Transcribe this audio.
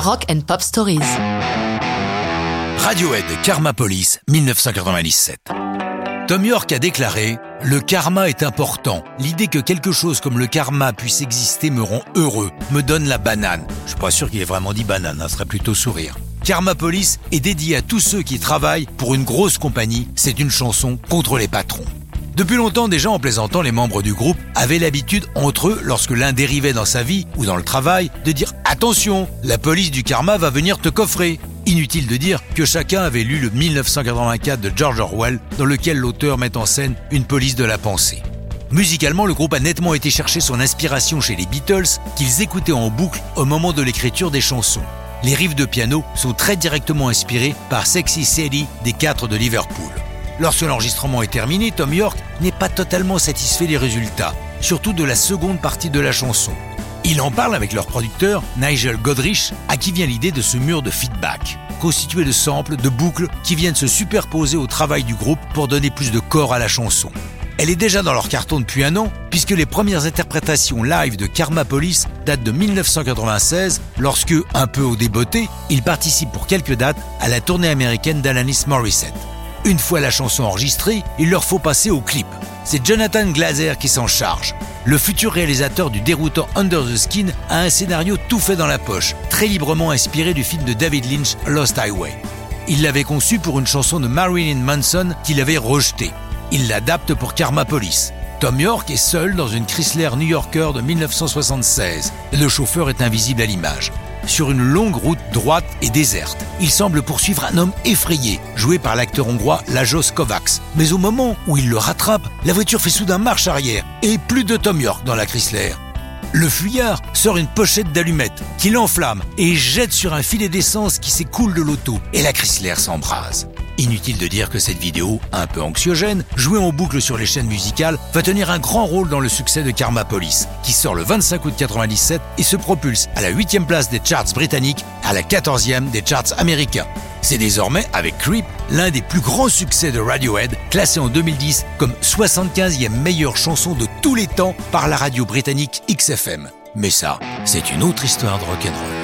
Rock and Pop Stories. Radiohead Karma Police 1997. Tom York a déclaré Le karma est important. L'idée que quelque chose comme le karma puisse exister me rend heureux, me donne la banane. Je suis pas sûr qu'il ait vraiment dit banane, ça serait plutôt sourire. Karma Police est dédié à tous ceux qui travaillent pour une grosse compagnie. C'est une chanson contre les patrons. Depuis longtemps déjà en plaisantant, les membres du groupe avaient l'habitude entre eux, lorsque l'un dérivait dans sa vie ou dans le travail, de dire Attention, la police du karma va venir te coffrer. Inutile de dire que chacun avait lu le 1984 de George Orwell, dans lequel l'auteur met en scène une police de la pensée. Musicalement, le groupe a nettement été chercher son inspiration chez les Beatles, qu'ils écoutaient en boucle au moment de l'écriture des chansons. Les riffs de piano sont très directement inspirés par Sexy Sadie des quatre de Liverpool. Lorsque l'enregistrement est terminé, Tom York n'est pas totalement satisfait des résultats, surtout de la seconde partie de la chanson. Il en parle avec leur producteur, Nigel Godrich, à qui vient l'idée de ce mur de feedback, constitué de samples, de boucles qui viennent se superposer au travail du groupe pour donner plus de corps à la chanson. Elle est déjà dans leur carton depuis un an, puisque les premières interprétations live de Karma Police datent de 1996, lorsque, un peu au débeauté, ils participent pour quelques dates à la tournée américaine d'Alanis Morissette. Une fois la chanson enregistrée, il leur faut passer au clip. C'est Jonathan Glazer qui s'en charge. Le futur réalisateur du déroutant Under the Skin a un scénario tout fait dans la poche, très librement inspiré du film de David Lynch Lost Highway. Il l'avait conçu pour une chanson de Marilyn Manson qu'il avait rejetée. Il l'adapte pour Karma Police. Tom York est seul dans une Chrysler New Yorker de 1976. Le chauffeur est invisible à l'image sur une longue route droite et déserte. Il semble poursuivre un homme effrayé, joué par l'acteur hongrois Lajos Kovacs. Mais au moment où il le rattrape, la voiture fait soudain marche arrière et plus de Tom York dans la Chrysler. Le fuyard sort une pochette d'allumettes qu'il enflamme et jette sur un filet d'essence qui s'écoule de l'auto et la Chrysler s'embrase. Inutile de dire que cette vidéo, un peu anxiogène, jouée en boucle sur les chaînes musicales, va tenir un grand rôle dans le succès de Karma Police, qui sort le 25 août 97 et se propulse à la 8 place des charts britanniques, à la 14e des charts américains. C'est désormais, avec Creep, l'un des plus grands succès de Radiohead, classé en 2010 comme 75e meilleure chanson de tous les temps par la radio britannique XFM. Mais ça, c'est une autre histoire de rock'n'roll.